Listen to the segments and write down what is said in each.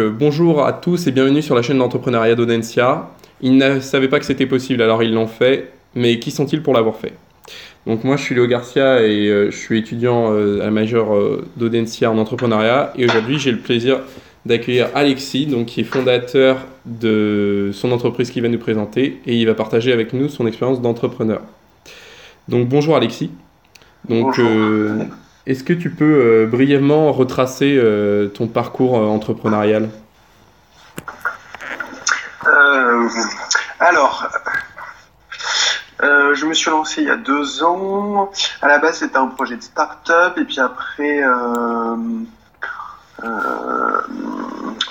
Euh, bonjour à tous et bienvenue sur la chaîne d'entrepreneuriat d'Audencia. Ils ne savaient pas que c'était possible, alors ils l'ont fait, mais qui sont-ils pour l'avoir fait? Donc moi je suis Léo Garcia et euh, je suis étudiant euh, à la majeure d'Audencia en entrepreneuriat et aujourd'hui j'ai le plaisir d'accueillir Alexis, donc, qui est fondateur de son entreprise qu'il va nous présenter et il va partager avec nous son expérience d'entrepreneur. Donc bonjour Alexis. Donc, est-ce que tu peux euh, brièvement retracer euh, ton parcours euh, entrepreneurial? Alors, je me suis lancé il y a deux ans. À la base, c'était un projet de start-up. Et puis après, en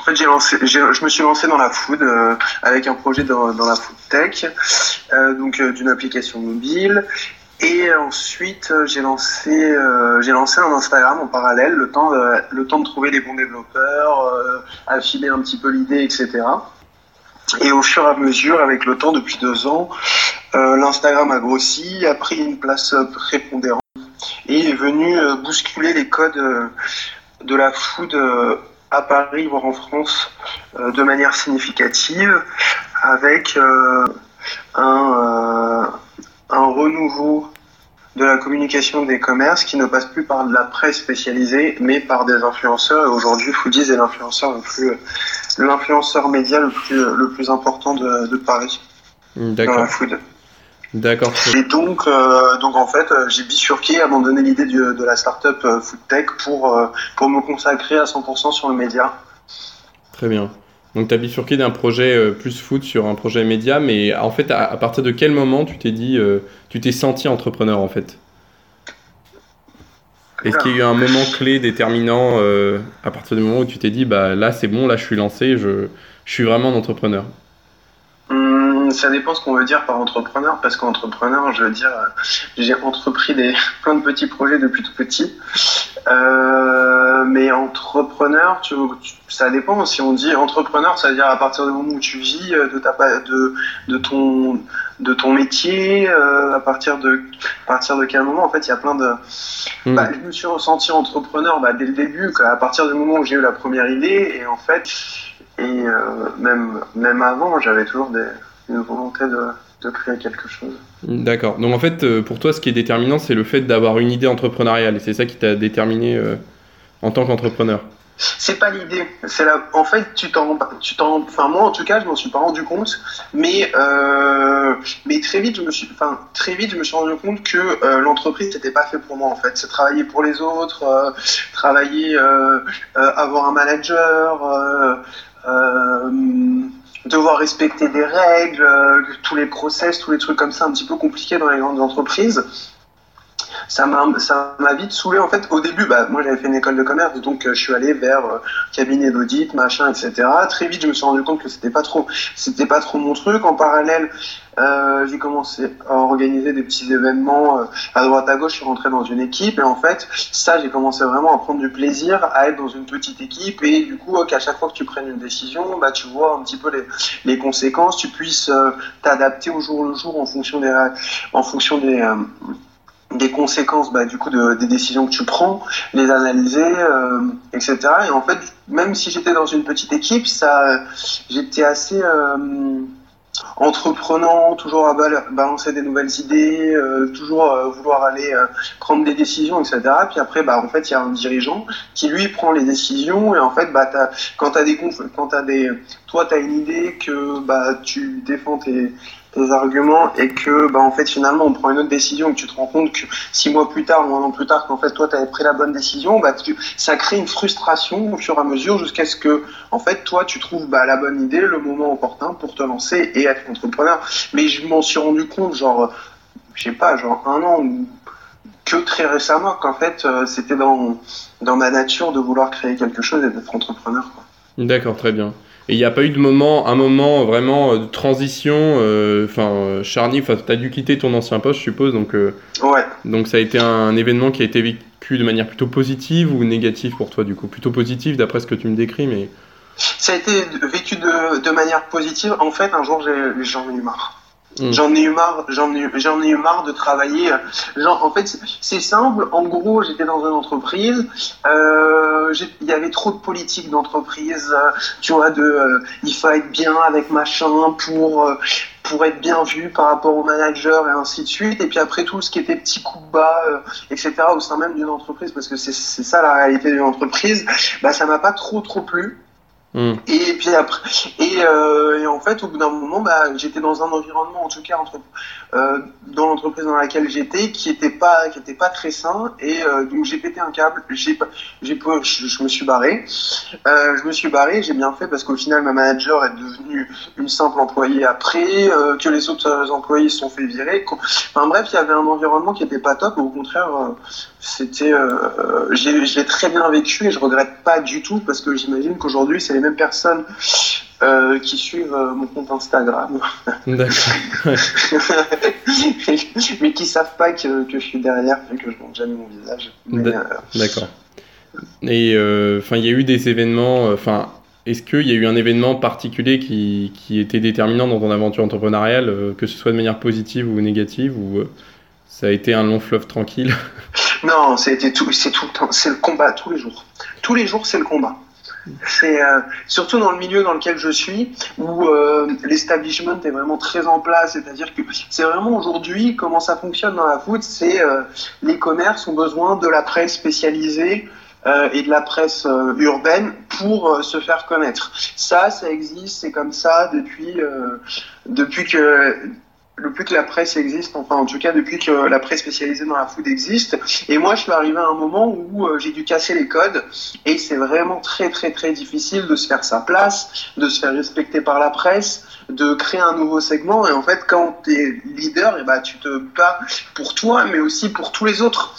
fait, je me suis lancé dans la food avec un projet dans, dans la food tech, donc d'une application mobile. Et ensuite, euh, j'ai lancé, euh, j'ai lancé un Instagram en parallèle, le temps de, le temps de trouver les bons développeurs, euh, affiner un petit peu l'idée, etc. Et au fur et à mesure, avec le temps, depuis deux ans, l'Instagram a grossi, a pris une place prépondérante et est venu bousculer les codes de la food à Paris, voire en France, de manière significative, avec un renouveau de la communication des commerces qui ne passe plus par de la presse spécialisée, mais par des influenceurs. Et aujourd'hui, Foodies est l'influenceur le plus, l'influenceur média le plus, le plus important de, de Paris dans la food. D'accord. Et donc, euh, donc en fait, euh, j'ai bifurqué, abandonné l'idée de la startup euh, Food Tech pour, pour me consacrer à 100% sur le média. Très bien. Donc tu as bifurqué d'un projet euh, plus foot sur un projet média, mais en fait, à, partir de quel moment tu t'es dit, euh, tu t'es senti entrepreneur en fait? Est-ce qu'il y a eu un moment clé déterminant euh, à partir du moment où tu t'es dit, bah là c'est bon, là je suis lancé, je, suis vraiment un entrepreneur? Hum, ça dépend ce qu'on veut dire par entrepreneur, parce qu'entrepreneur, je veux dire, j'ai entrepris des, plein de petits projets depuis tout petit. Mais entrepreneur, tu, ça dépend. Si on dit entrepreneur, ça veut dire à partir du moment où tu vis euh, de, ta, de, de, ton, de ton métier, euh, à, partir de, à partir de quel moment En fait, il y a plein de. Hmm. Bah, je me suis ressenti entrepreneur bah, dès le début, à partir du moment où j'ai eu la première idée. Et en fait, et même, même avant, j'avais toujours des, une volonté de de créer quelque chose. D'accord. Donc en fait, euh, pour toi, ce qui est déterminant, c'est le fait d'avoir une idée entrepreneuriale. Et c'est ça qui t'a déterminé euh, en tant qu'entrepreneur. C'est pas l'idée. En fait, tu t'en, tu t'en, enfin moi en tout cas, je m'en suis pas rendu compte, mais euh... mais très vite, je me suis, enfin très vite, je me suis rendu compte que euh, l'entreprise n'était pas fait pour moi en fait. C'est travailler pour les autres, euh, travailler, avoir un manager devoir respecter des règles, tous les process, tous les trucs comme ça un petit peu compliqués dans les grandes entreprises. Ça m'a, ça m'a vite saoulé en fait. Au début, bah, moi j'avais fait une école de commerce, donc euh, je suis allé vers euh, cabinet d'audit, machin, etc. Très vite, je me suis rendu compte que c'était pas trop, c'était pas trop mon truc. En parallèle, euh, j'ai commencé à organiser des petits événements à droite à gauche. Je suis rentré dans une équipe et en fait, ça, j'ai commencé vraiment à prendre du plaisir à être dans une petite équipe et du coup, qu'à chaque fois que tu prennes une décision, bah, tu vois un petit peu les, les conséquences, tu puisses t'adapter au jour le jour en fonction des, en fonction des des conséquences bah, du coup de, des décisions que tu prends, les analyser, euh, etc. Et en fait, même si j'étais dans une petite équipe, ça, j'étais assez euh, entreprenant, toujours à balancer des nouvelles idées, euh, toujours euh, vouloir aller prendre des décisions, etc. Puis après, bah, en fait, il y a un dirigeant qui lui prend les décisions et en fait, bah, quand t'as des quand as des, toi, t'as une idée que bah, tu défends tes, tes arguments et que bah, en fait finalement on prend une autre décision et que tu te rends compte que six mois plus tard ou un an plus tard qu'en fait toi tu avais pris la bonne décision bah ça crée une frustration au fur et à mesure jusqu'à ce que en fait toi tu trouves bah, la bonne idée le moment opportun pour te lancer et être entrepreneur mais je m'en suis rendu compte genre je sais pas genre un an ou que très récemment qu'en fait euh, c'était dans dans ma nature de vouloir créer quelque chose et d'être entrepreneur D'accord, très bien. Et il n'y a pas eu de moment, un moment vraiment euh, de transition, euh, enfin, euh, enfin, tu as dû quitter ton ancien poste, je suppose, donc, ouais. donc ça a été un, événement qui a été vécu de manière plutôt positive ou négative pour toi, du coup? Plutôt positive d'après ce que tu me décris, mais... Ça a été vécu de, de manière positive. En fait, un jour, j'en ai eu marre. Mm. J'en ai eu marre, j'en ai, j'en ai eu marre de travailler. Euh, genre, en fait, c'est simple. En gros, j'étais dans une entreprise. Euh, il y avait trop de politique d'entreprise. Euh, tu vois, de, euh, il faut être bien avec machin pour pour être bien vu par rapport au manager et ainsi de suite. Et puis après tout ce qui était petit coup de bas, etc. au sein même d'une entreprise, parce que c'est ça la réalité d'une entreprise. Bah, ça m'a pas trop trop plu. Mm. Et puis après, euh, et, en fait, au bout d'un moment, bah, j'étais dans un environnement, en tout cas euh, dans l'entreprise dans laquelle j'étais, qui était pas, pas très sain, et euh, donc j'ai pété un câble. Je, me suis barré. je me suis barré, j'ai bien fait parce qu'au final, ma manager est devenue une simple employée après, que les autres employés se sont fait virer. Enfin bref, il y avait un environnement qui était pas top. Au contraire, c'était, j'ai, je l'ai très bien vécu et je regrette pas du tout parce que j'imagine qu'aujourd'hui, c'est les mêmes personnes euh, qui suivent euh, mon compte Instagram. D'accord. mais qui savent pas que, que, je suis derrière, vu que je montre jamais mon visage. Euh, d'accord. Et enfin, il y a eu des événements. Enfin, est-ce qu'il y a eu un événement particulier qui, qui, était déterminant dans ton aventure entrepreneuriale, que ce soit de manière positive ou négative, ou ça a été un long fleuve tranquille Non, c'était tout, c'est tout le temps, c'est le combat tous les jours. Tous les jours, c'est le combat. C'est euh, surtout dans le milieu dans lequel je suis, où euh, l'establishment est vraiment très en place. C'est-à-dire que c'est vraiment aujourd'hui comment ça fonctionne dans la foot. C'est euh, les commerces ont besoin de la presse spécialisée et de la presse urbaine pour se faire connaître. Ça, ça existe, c'est comme ça depuis depuis que depuis que la presse existe, enfin en tout cas depuis que la presse spécialisée dans la food existe. Et moi, je suis arrivé à un moment où euh, j'ai dû casser les codes et c'est vraiment très très très difficile de se faire sa place, de se faire respecter par la presse, de créer un nouveau segment. Et en fait, quand tu es leader, et bah, tu te bats pour toi, mais aussi pour tous les autres.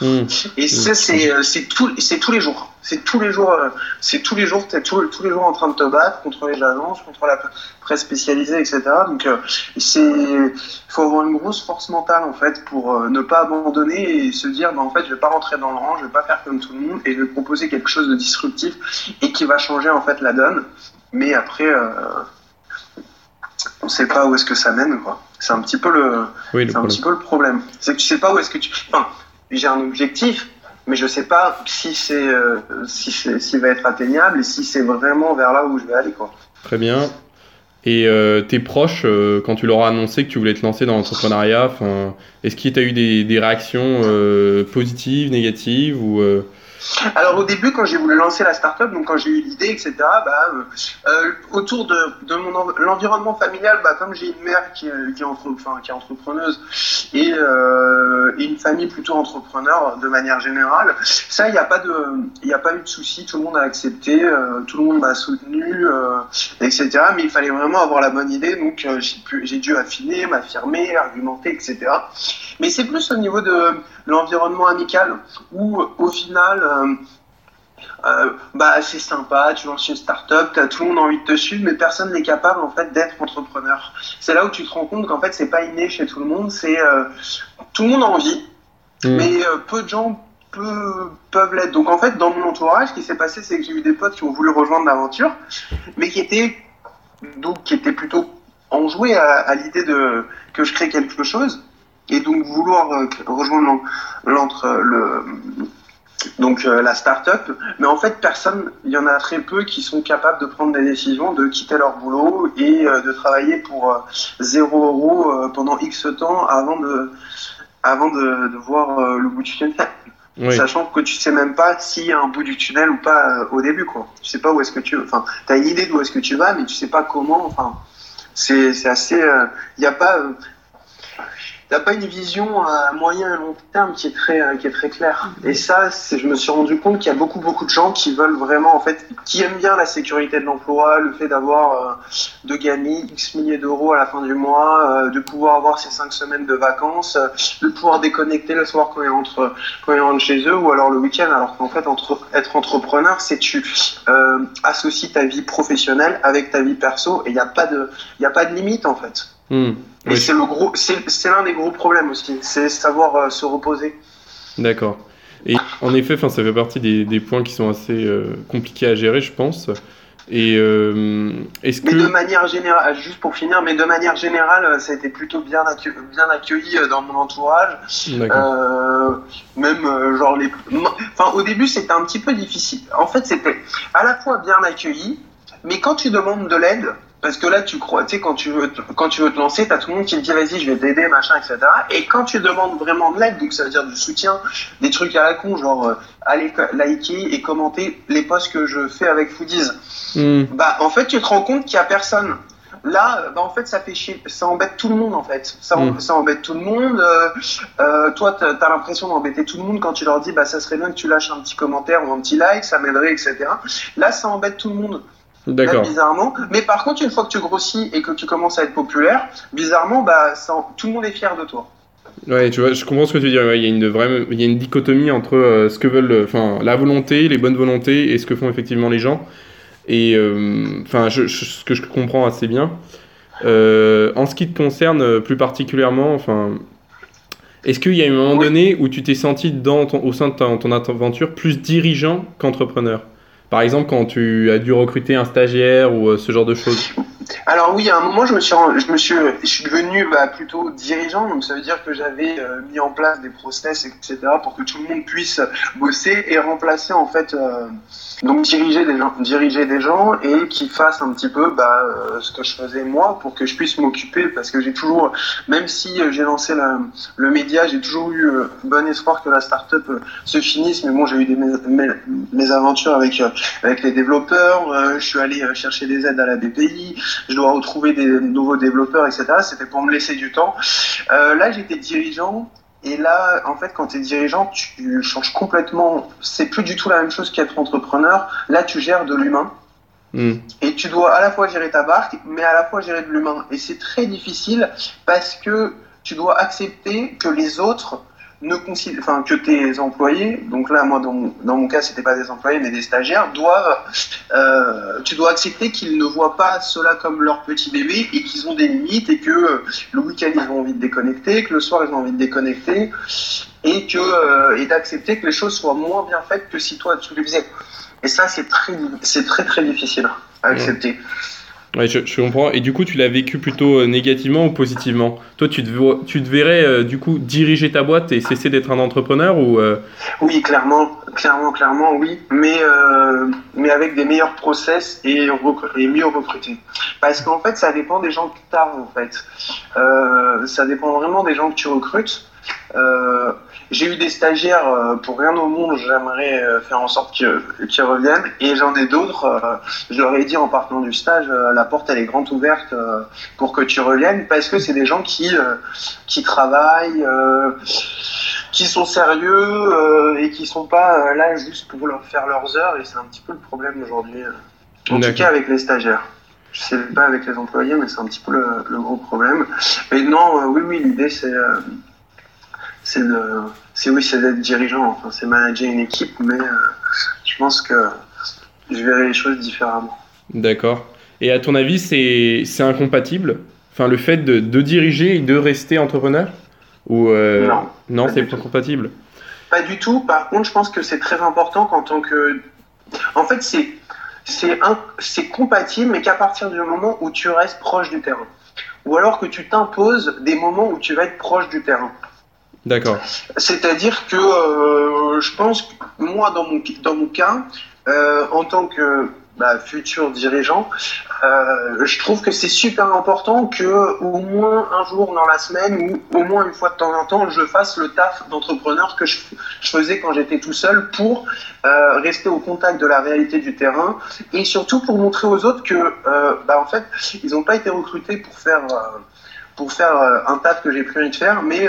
Mmh. Et ça, c'est euh, tout, tous les jours. C'est tous les jours, euh, c'est tous les jours, es tous les jours en train de te battre contre les agences, contre la presse spécialisée, etc. Donc, euh, c'est, il faut avoir une grosse force mentale en fait pour ne pas abandonner et se dire, bah, en fait, je vais pas rentrer dans le rang, je vais pas faire comme tout le monde et je vais proposer quelque chose de disruptif et qui va changer en fait la donne. Mais après, euh, on sait pas où est-ce que ça mène, quoi. C'est un petit peu le, c'est un petit peu le problème. C'est que tu sais pas où est-ce que tu, enfin, j'ai un objectif, mais je sais pas si c'est euh, si s'il va être atteignable et si c'est vraiment vers là où je vais aller quoi. Très bien. Et euh, tes proches, euh, quand tu leur as annoncé que tu voulais te lancer dans l'entrepreneuriat, est-ce qu'il t'a eu des, des réactions positives, négatives ou alors au début, quand j'ai voulu lancer la startup, donc quand j'ai eu l'idée, etc., bah, euh, euh, autour de, de mon l'environnement familial, bah, comme j'ai une mère qui, qui, est, entre, enfin, qui est entrepreneuse et, euh, une famille plutôt entrepreneur de manière générale, ça, il n'y a pas a pas eu de souci, tout le monde a accepté, euh, tout le monde m'a soutenu, euh, etc. Mais il fallait vraiment avoir la bonne idée, donc euh, j'ai dû affiner, m'affirmer, argumenter, etc. Mais c'est plus au niveau de l'environnement amical où au final euh, euh, bah c'est sympa, tu lances une start-up, as tout le monde a envie de te suivre, mais personne n'est capable en fait d'être entrepreneur. C'est là où tu te rends compte qu'en fait c'est pas inné chez tout le monde, c'est euh, tout le monde a envie, mmh. mais peu de gens peuvent l'être. Donc en fait dans mon entourage, ce qui s'est passé, c'est que j'ai eu des potes qui ont voulu rejoindre l'aventure, mais qui étaient donc qui étaient plutôt enjoués à, à l'idée de que je crée quelque chose et donc vouloir euh, rejoindre l'entre le donc euh, la start-up, mais en fait personne, il y en a très peu qui sont capables de prendre des décisions, de quitter leur boulot et euh, de travailler pour zéro euro pendant X temps avant de avant de, de voir le bout du tunnel. Sachant que tu sais même pas s'il y a un bout du tunnel ou pas au début, quoi. Tu sais pas où est-ce que tu, enfin, t'as une idée d'où est-ce que tu vas, mais tu sais pas comment. Enfin, c'est c'est assez, il n'y a pas t'as pas une vision à moyen et long terme qui est très euh, qui est très claire. Et ça, je me suis rendu compte qu'il y a beaucoup beaucoup de gens qui veulent vraiment en fait, qui aiment bien la sécurité de l'emploi, le fait d'avoir euh, de gagner x milliers d'euros à la fin du mois, euh, de pouvoir avoir ces cinq semaines de vacances, de pouvoir déconnecter le soir quand ils rentrent quand ils rentrent chez eux ou alors le week-end. Alors qu'en fait, entre, être entrepreneur, c'est tu associes ta vie professionnelle avec ta vie perso et il n'y a pas de il y a pas de limite en fait. Hmm. Et c'est le gros, c'est l'un des gros problèmes aussi, c'est savoir euh, se reposer. D'accord. Et en effet, ça fait partie des, des, points qui sont assez euh, compliqués à gérer, je pense. Et euh, est-ce que. Mais de manière générale, juste pour finir, mais de manière générale, ça a été plutôt bien, accueilli, bien accueilli dans mon entourage. Euh, même genre les. Enfin, au début, c'était un petit peu difficile. En fait, c'était à la fois bien accueilli, mais quand tu demandes de l'aide, parce que là, tu crois, tu sais, quand tu veux, te, quand tu veux te lancer, t'as tout le monde qui te dit vas-y, je vais t'aider, machin, etc. Et quand tu demandes vraiment de l'aide, donc ça veut dire du soutien, des trucs à la con, genre euh, aller liker et commenter les posts que je fais avec Foodies, hmm. bah en fait, tu te rends compte qu'il y a personne. Là, bah, en fait, ça fait chier, ça embête tout le monde en fait. Ça, hmm. ça embête tout le monde. Euh, euh, toi, t'as as, l'impression d'embêter tout le monde quand tu leur dis bah ça serait bien que tu lâches un petit commentaire ou un petit like, ça m'aiderait, etc. Là, ça embête tout le monde. D'accord. Bizarrement. Mais par contre, une fois que tu grossis et que tu commences à être populaire, bizarrement, bah, tout le monde est fier de toi. Ouais, tu vois, je comprends ce que tu veux dire. il y a une vraie, il y a une dichotomie entre euh, ce que veulent, enfin, la volonté, les bonnes volontés et ce que font effectivement les gens. Et euh, enfin, ce que je comprends assez bien. Euh, en ce qui te concerne plus particulièrement, enfin, est-ce qu'il y a un moment donné où tu t'es senti dans au sein de ton aventure plus dirigeant qu'entrepreneur? Par exemple, quand tu as dû recruter un stagiaire ou euh, ce genre de choses alors oui, à un moment, je me suis, je me suis, je suis devenu bah, plutôt dirigeant, donc ça veut dire que j'avais euh, mis en place des process, etc., pour que tout le monde puisse bosser et remplacer en fait euh, donc diriger des gens, diriger des gens et qui fassent un petit peu bah, euh, ce que je faisais moi pour que je puisse m'occuper parce que j'ai toujours, même si euh, j'ai lancé le média, j'ai toujours eu euh, bon espoir que la startup se finisse. Mais bon, j'ai eu des, mes, aventures avec avec les développeurs. je suis allé chercher des aides à la BPI. Dois retrouver des nouveaux développeurs, etc. C'était pour me laisser du temps. là, j'étais dirigeant et là, en fait, quand tu es dirigeant, tu changes complètement. C'est plus du tout la même chose qu'être entrepreneur. Là, tu gères de l'humain. Hmm. Et tu dois à la fois gérer ta barque, mais à la fois gérer de l'humain. Et c'est très difficile parce que tu dois accepter que les autres ne enfin, que tes employés, donc là, moi, dans mon, dans mon cas, c'était pas des employés, mais des stagiaires, doivent, euh, tu dois accepter qu'ils ne voient pas cela comme leur petit bébé et qu'ils ont des limites et que euh, le week-end, ils ont envie de déconnecter, que le soir, ils ont envie de déconnecter et que, euh, et d'accepter que les choses soient moins bien faites que si toi, tu le faisais. Et ça, c'est très, c'est très, très difficile à accepter. Ouais, je, comprends. Et du coup, tu l'as vécu plutôt euh, négativement ou positivement? Toi, tu te, verrais euh, du coup diriger ta boîte et cesser d'être un entrepreneur ou euh? Oui, clairement, clairement, clairement, oui. Mais, mais avec des meilleurs process et, mieux recruter. Parce qu'en fait, ça dépend des gens que tu as, en fait. ça dépend vraiment des gens que tu recrutes. J'ai eu des stagiaires, pour rien au monde, j'aimerais faire en sorte qu'ils reviennent. Et j'en ai d'autres, je leur ai dit en partant du stage, la porte elle est grande ouverte pour que tu reviennes, parce que c'est des gens qui, qui travaillent, qui sont sérieux et qui sont pas là juste pour leur faire leurs heures. Et c'est un petit peu le problème aujourd'hui, en tout cas avec les stagiaires. Je sais pas avec les employés, mais c'est un petit peu le, le, gros problème. Mais non, oui, oui, l'idée c'est c'est c'est oui, c'est d'être dirigeant, enfin, c'est manager une équipe, mais euh, je pense que je verrai les choses différemment. D'accord. Et à ton avis, c'est incompatible? Enfin, le fait de, de, diriger et de rester entrepreneur? Ou euh, Non. Non, c'est pas compatible Pas du tout. Par contre, je pense que c'est très important qu'en tant que. En fait, c'est c'est compatible, mais qu'à partir du moment où tu restes proche du terrain. Ou alors que tu t'imposes des moments où tu vas être proche du terrain. D'accord. C'est-à-dire que euh, je pense que moi, dans mon, dans mon cas, euh, en tant que bah, futur dirigeant, euh, je trouve que c'est super important que au moins un jour dans la semaine ou au moins une fois de temps en temps, je fasse le taf d'entrepreneur que je, faisais quand j'étais tout seul pour rester au contact de la réalité du terrain et surtout pour montrer aux autres que, bah, en fait, ils n'ont pas été recrutés pour faire pour faire un taf que j'ai plus envie de faire, mais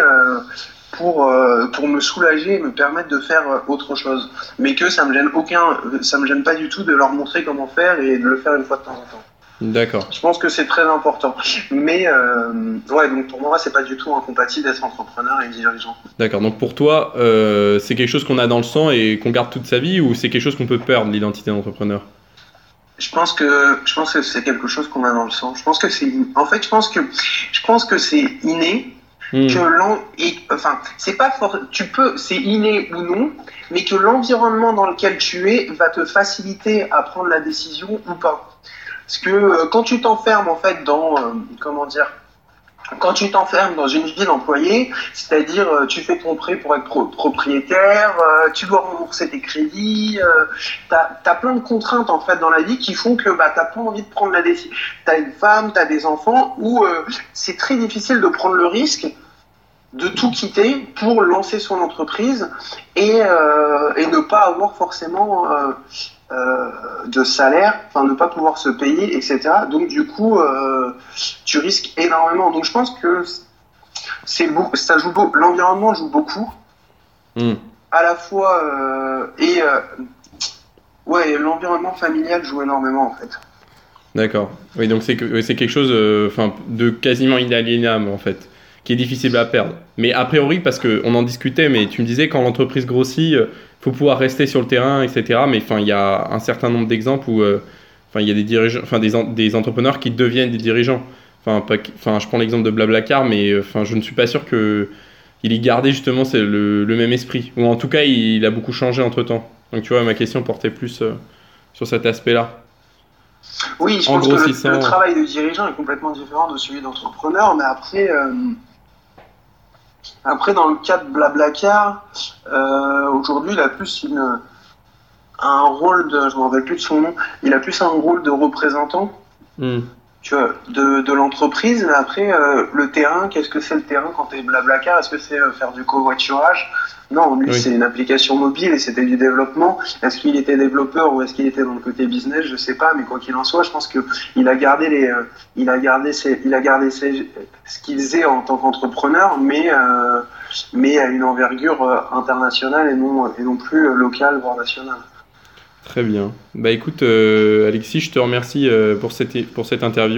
pour, euh, pour me soulager et me permettre de faire euh, autre chose. Mais que ça me gêne aucun, ça me gêne pas du tout de leur montrer comment faire et de le faire une fois de temps en temps. D'accord. Je pense que c'est très important. Mais euh, ouais, donc pour moi, c'est pas du tout incompatible d'être entrepreneur et dirigeant. D'accord. Donc pour toi, c'est quelque chose qu'on a dans le sang et qu'on garde toute sa vie ou c'est quelque chose qu'on peut perdre l'identité d'entrepreneur? Je pense que je pense que c'est quelque chose qu'on a dans le sang. Je pense que c'est en fait je pense que je pense que c'est inné Hmm. Que l'en, enfin, c'est pas fort, tu peux, c'est inné ou non, mais que l'environnement dans lequel tu es va te faciliter à prendre la décision ou pas. Parce que euh, quand tu t'enfermes en fait dans, euh, comment dire, quand tu t'enfermes dans une vie d'employé, c'est-à-dire euh, tu fais ton prêt pour être propriétaire, tu dois rembourser tes crédits, tu as, plein de contraintes en fait dans la vie qui font que bah, tu n'as pas envie de prendre la décision. Tu as une femme, tu as des enfants, où c'est très difficile de prendre le risque de tout quitter pour lancer son entreprise et, et ne pas avoir forcément euh, de salaire, enfin ne pas pouvoir se payer, etc. Donc du coup, euh, tu risques énormément. Donc je pense que c'est ça joue beaucoup, l'environnement joue beaucoup, hmm. à la fois euh, et ouais, l'environnement familial joue énormément en fait. D'accord. Oui, donc c'est c'est quelque chose, enfin, de quasiment inaliénable en fait qui est difficile à perdre. Mais a priori, parce qu'on en discutait, mais tu me disais quand l'entreprise grossit, faut pouvoir rester sur le terrain, etc. Mais enfin, il y a un certain nombre d'exemples où, euh, enfin, il y a des dirigeants, enfin, des, des, entrepreneurs qui deviennent des dirigeants. Enfin, pas, enfin, je prends l'exemple de Blablacar, mais euh, enfin, je ne suis pas sûr que il ait gardé justement c'est le, le, même esprit. Ou en tout cas, il, a beaucoup changé entre temps. Donc, tu vois, ma question portait plus euh, sur cet aspect-là. Oui, je pense que le, travail de dirigeant est complètement différent de celui d'entrepreneur, mais après, après, dans le cas de Blablacar, euh, aujourd'hui, il a plus une, un rôle de, je me rappelle plus de son nom, il a plus un rôle de représentant. Hmm. Tu vois, de, de l'entreprise, mais après, euh, le terrain, qu'est-ce que c'est le terrain quand tu es Blablacar? Est-ce que c'est euh, faire du covoiturage? Non, lui, c'est une application mobile et c'était du développement. Est-ce qu'il était développeur ou est-ce qu'il était dans le côté business? Je sais pas, mais quoi qu'il en soit, je pense que il a gardé les, euh, il a gardé ses, il a gardé ses, ce qu'il faisait en tant qu'entrepreneur, mais euh, mais à une envergure internationale et non et non plus locale voire nationale. Très bien. Bah écoute, Alexis, je te remercie pour cette pour cette interview.